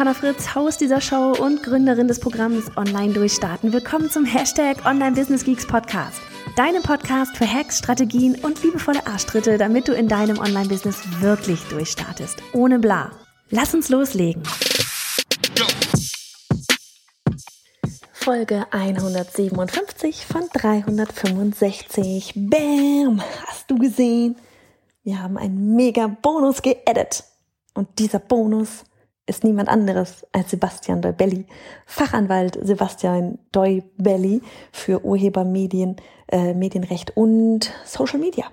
Johanna Fritz, Haus dieser Show und Gründerin des Programms Online Durchstarten. Willkommen zum Hashtag Online Business Geeks Podcast. Deinem Podcast für Hacks, Strategien und liebevolle Arschtritte, damit du in deinem Online-Business wirklich durchstartest. Ohne bla. Lass uns loslegen. Folge 157 von 365. Bam! Hast du gesehen? Wir haben einen mega Bonus geedit. Und dieser Bonus ist niemand anderes als Sebastian Deubelli, Fachanwalt Sebastian Deubelli für Urhebermedien, äh, Medienrecht und Social Media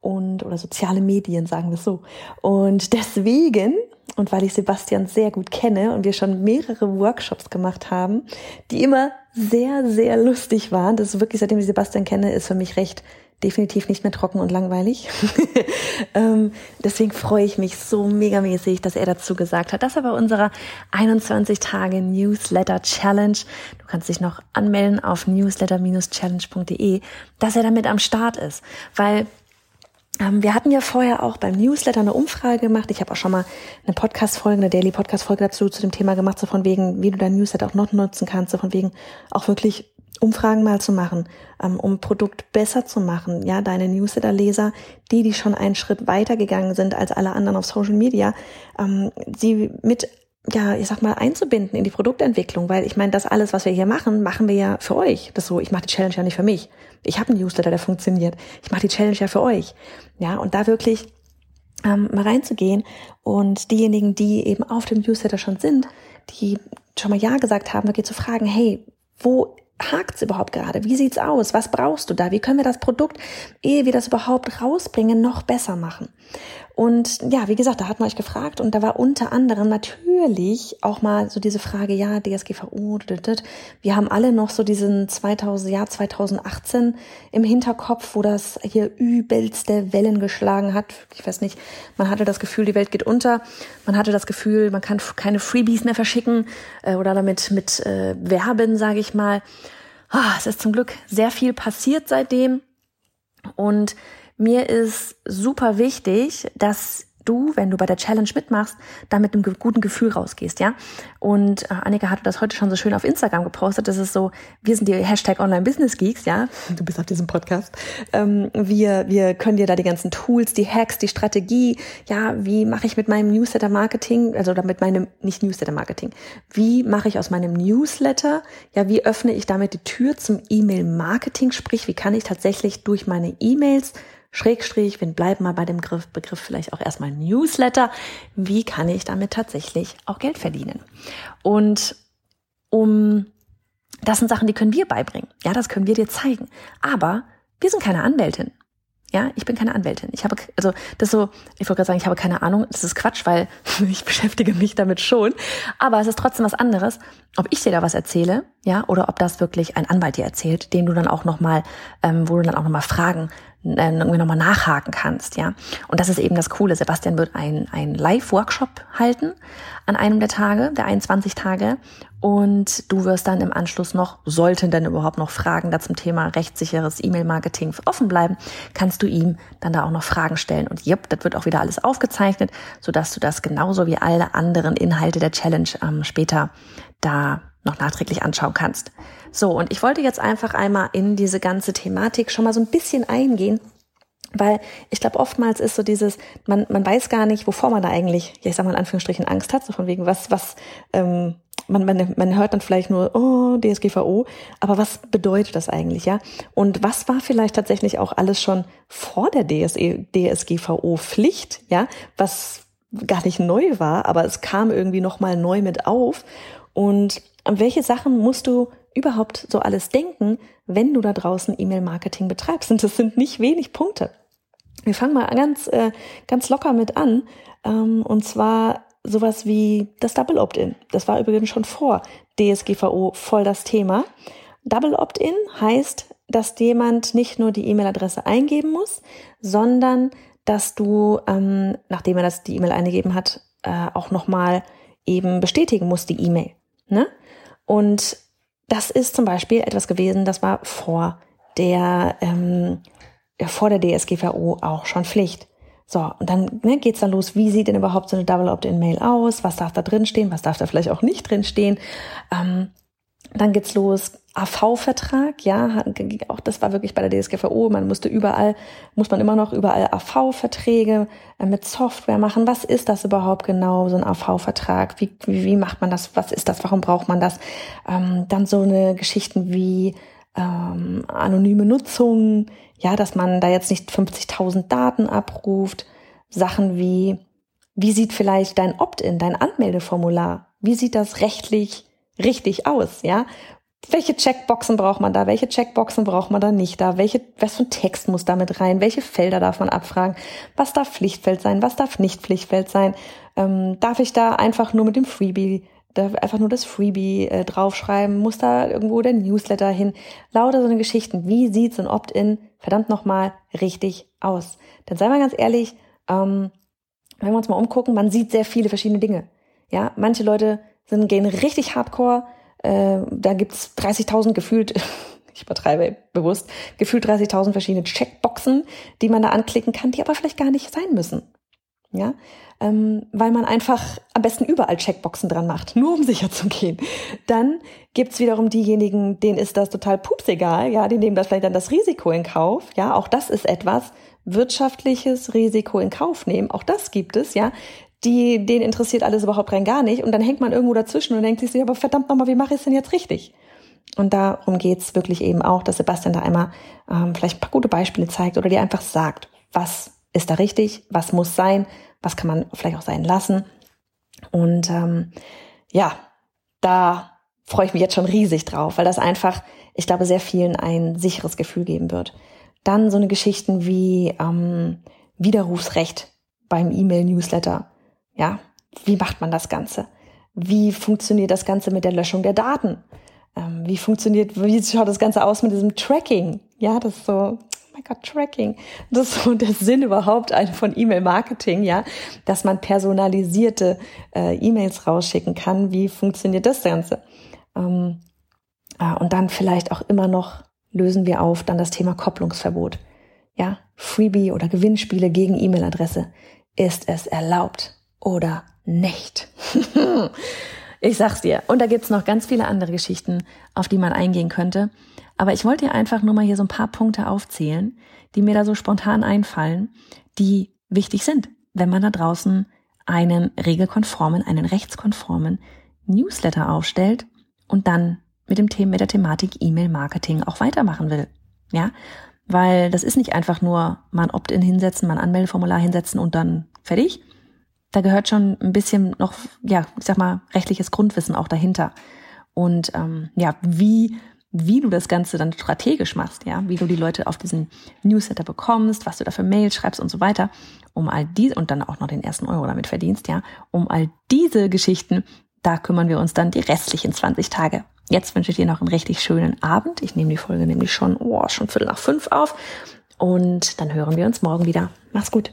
und oder soziale Medien, sagen wir es so. Und deswegen und weil ich Sebastian sehr gut kenne und wir schon mehrere Workshops gemacht haben, die immer sehr, sehr lustig waren, das ist wirklich, seitdem ich Sebastian kenne, ist für mich recht definitiv nicht mehr trocken und langweilig. ähm, deswegen freue ich mich so megamäßig, dass er dazu gesagt hat, dass er bei unserer 21 Tage Newsletter Challenge, du kannst dich noch anmelden auf newsletter-challenge.de, dass er damit am Start ist, weil ähm, wir hatten ja vorher auch beim Newsletter eine Umfrage gemacht. Ich habe auch schon mal eine Podcast-Folge, eine Daily Podcast-Folge dazu zu dem Thema gemacht, so von wegen, wie du dein Newsletter auch noch nutzen kannst, so von wegen auch wirklich Umfragen mal zu machen, ähm, um Produkt besser zu machen. Ja, deine Newsletter-Leser, die, die schon einen Schritt weiter gegangen sind als alle anderen auf Social Media, ähm, sie mit ja, ich sag mal, einzubinden in die Produktentwicklung, weil ich meine, das alles, was wir hier machen, machen wir ja für euch. Das so, ich mache die Challenge ja nicht für mich. Ich habe einen Newsletter, der funktioniert. Ich mache die Challenge ja für euch. Ja, und da wirklich ähm, mal reinzugehen und diejenigen, die eben auf dem Newsletter schon sind, die schon mal Ja gesagt haben, geht zu fragen, hey, wo hakt's überhaupt gerade? Wie sieht's aus? Was brauchst du da? Wie können wir das Produkt, ehe wir das überhaupt rausbringen, noch besser machen? Und ja, wie gesagt, da hat man euch gefragt und da war unter anderem natürlich auch mal so diese Frage, ja, DSGVO, wir haben alle noch so diesen 2000, Jahr 2018 im Hinterkopf, wo das hier übelste Wellen geschlagen hat. Ich weiß nicht, man hatte das Gefühl, die Welt geht unter. Man hatte das Gefühl, man kann keine Freebies mehr verschicken äh, oder damit mit äh, werben, sage ich mal. Oh, es ist zum Glück sehr viel passiert seitdem. Und mir ist super wichtig, dass du, wenn du bei der Challenge mitmachst, da mit einem guten Gefühl rausgehst, ja. Und äh, Annika hatte das heute schon so schön auf Instagram gepostet. Das ist so, wir sind die Hashtag Online Business Geeks, ja. Du bist auf diesem Podcast. Ähm, wir, wir können dir da die ganzen Tools, die Hacks, die Strategie, ja, wie mache ich mit meinem Newsletter Marketing, also mit meinem, nicht Newsletter Marketing, wie mache ich aus meinem Newsletter, ja, wie öffne ich damit die Tür zum E-Mail Marketing, sprich, wie kann ich tatsächlich durch meine E-Mails Schrägstrich, wir bleiben mal bei dem Begriff, Begriff vielleicht auch erstmal Newsletter. Wie kann ich damit tatsächlich auch Geld verdienen? Und um, das sind Sachen, die können wir beibringen. Ja, das können wir dir zeigen. Aber wir sind keine Anwältin. Ja, ich bin keine Anwältin. Ich habe, also das so, ich wollte gerade sagen, ich habe keine Ahnung. Das ist Quatsch, weil ich beschäftige mich damit schon. Aber es ist trotzdem was anderes, ob ich dir da was erzähle, ja, oder ob das wirklich ein Anwalt dir erzählt, den du dann auch noch mal, ähm, wo du dann auch noch mal Fragen irgendwie nochmal nachhaken kannst, ja. Und das ist eben das Coole. Sebastian wird ein, ein Live-Workshop halten an einem der Tage, der 21 Tage. Und du wirst dann im Anschluss noch, sollten denn überhaupt noch Fragen da zum Thema rechtssicheres E-Mail-Marketing offen bleiben, kannst du ihm dann da auch noch Fragen stellen. Und jupp, das wird auch wieder alles aufgezeichnet, sodass du das genauso wie alle anderen Inhalte der Challenge ähm, später da noch nachträglich anschauen kannst. So, und ich wollte jetzt einfach einmal in diese ganze Thematik schon mal so ein bisschen eingehen, weil ich glaube, oftmals ist so dieses, man, man weiß gar nicht, wovor man da eigentlich, ja, ich sag mal in Anführungsstrichen, Angst hat, so von wegen, was, was, ähm, man, man, man hört dann vielleicht nur, oh, DSGVO, aber was bedeutet das eigentlich, ja? Und was war vielleicht tatsächlich auch alles schon vor der DSE, DSGVO-Pflicht, ja? Was gar nicht neu war, aber es kam irgendwie nochmal neu mit auf. Und an welche Sachen musst du überhaupt so alles denken, wenn du da draußen E-Mail-Marketing betreibst? Und das sind nicht wenig Punkte. Wir fangen mal ganz, äh, ganz locker mit an. Ähm, und zwar sowas wie das Double Opt-in. Das war übrigens schon vor DSGVO voll das Thema. Double Opt-in heißt, dass jemand nicht nur die E-Mail-Adresse eingeben muss, sondern dass du, ähm, nachdem er das die E-Mail eingegeben hat, äh, auch nochmal eben bestätigen musst, die E-Mail. Ne? Und das ist zum Beispiel etwas gewesen, das war vor der, ähm, vor der DSGVO auch schon Pflicht. So, und dann ne, geht's dann los, wie sieht denn überhaupt so eine Double Opt-in-Mail aus? Was darf da drin stehen? Was darf da vielleicht auch nicht drin stehen? Ähm, dann geht's los, AV-Vertrag, ja, auch das war wirklich bei der DSGVO, man musste überall, muss man immer noch überall AV-Verträge äh, mit Software machen. Was ist das überhaupt genau, so ein AV-Vertrag? Wie, wie, wie macht man das? Was ist das? Warum braucht man das? Ähm, dann so eine Geschichten wie ähm, anonyme Nutzung, ja, dass man da jetzt nicht 50.000 Daten abruft. Sachen wie, wie sieht vielleicht dein Opt-in, dein Anmeldeformular? Wie sieht das rechtlich richtig aus, ja? Welche Checkboxen braucht man da? Welche Checkboxen braucht man da nicht da? Welche, was für ein Text muss da mit rein? Welche Felder darf man abfragen? Was darf Pflichtfeld sein? Was darf nicht Pflichtfeld sein? Ähm, darf ich da einfach nur mit dem Freebie, darf einfach nur das Freebie äh, draufschreiben? Muss da irgendwo der Newsletter hin? Lauter so eine Geschichten. Wie sieht so ein Opt-in verdammt nochmal richtig aus? Denn sei mal ganz ehrlich, ähm, wenn wir uns mal umgucken, man sieht sehr viele verschiedene Dinge. Ja, manche Leute sind, gehen richtig hardcore. Äh, da gibt's 30.000 gefühlt, ich übertreibe bewusst, gefühlt 30.000 verschiedene Checkboxen, die man da anklicken kann, die aber vielleicht gar nicht sein müssen. Ja, ähm, weil man einfach am besten überall Checkboxen dran macht, nur um sicher zu gehen. Dann gibt's wiederum diejenigen, denen ist das total pupsegal, ja, die nehmen das vielleicht dann das Risiko in Kauf, ja, auch das ist etwas, wirtschaftliches Risiko in Kauf nehmen, auch das gibt es, ja, die, denen interessiert alles überhaupt rein gar nicht. Und dann hängt man irgendwo dazwischen und denkt sich, aber verdammt nochmal, wie mache ich es denn jetzt richtig? Und darum geht's wirklich eben auch, dass Sebastian da einmal ähm, vielleicht ein paar gute Beispiele zeigt oder dir einfach sagt, was ist da richtig, was muss sein, was kann man vielleicht auch sein lassen. Und ähm, ja, da freue ich mich jetzt schon riesig drauf, weil das einfach, ich glaube, sehr vielen ein sicheres Gefühl geben wird. Dann so eine Geschichten wie ähm, Widerrufsrecht beim E-Mail-Newsletter. Ja, wie macht man das Ganze? Wie funktioniert das Ganze mit der Löschung der Daten? Ähm, wie funktioniert, wie schaut das Ganze aus mit diesem Tracking? Ja, das ist so, oh mein Gott, Tracking. Das ist so der Sinn überhaupt von E-Mail-Marketing, ja, dass man personalisierte äh, E-Mails rausschicken kann. Wie funktioniert das Ganze? Ähm, äh, und dann vielleicht auch immer noch lösen wir auf dann das Thema Kopplungsverbot. Ja, Freebie oder Gewinnspiele gegen E-Mail-Adresse. Ist es erlaubt? Oder nicht. ich sag's dir. Und da gibt's noch ganz viele andere Geschichten, auf die man eingehen könnte. Aber ich wollte dir einfach nur mal hier so ein paar Punkte aufzählen, die mir da so spontan einfallen, die wichtig sind, wenn man da draußen einen regelkonformen, einen rechtskonformen Newsletter aufstellt und dann mit dem Thema, mit der Thematik E-Mail-Marketing auch weitermachen will. Ja, weil das ist nicht einfach nur mal ein Opt-in hinsetzen, mal ein Anmeldeformular hinsetzen und dann fertig, da gehört schon ein bisschen noch, ja, ich sag mal, rechtliches Grundwissen auch dahinter. Und ähm, ja, wie wie du das Ganze dann strategisch machst, ja, wie du die Leute auf diesen Newsletter bekommst, was du da für Mails schreibst und so weiter, um all diese und dann auch noch den ersten Euro damit verdienst, ja, um all diese Geschichten, da kümmern wir uns dann die restlichen 20 Tage. Jetzt wünsche ich dir noch einen richtig schönen Abend. Ich nehme die Folge nämlich schon, oh, schon Viertel nach fünf auf und dann hören wir uns morgen wieder. Mach's gut.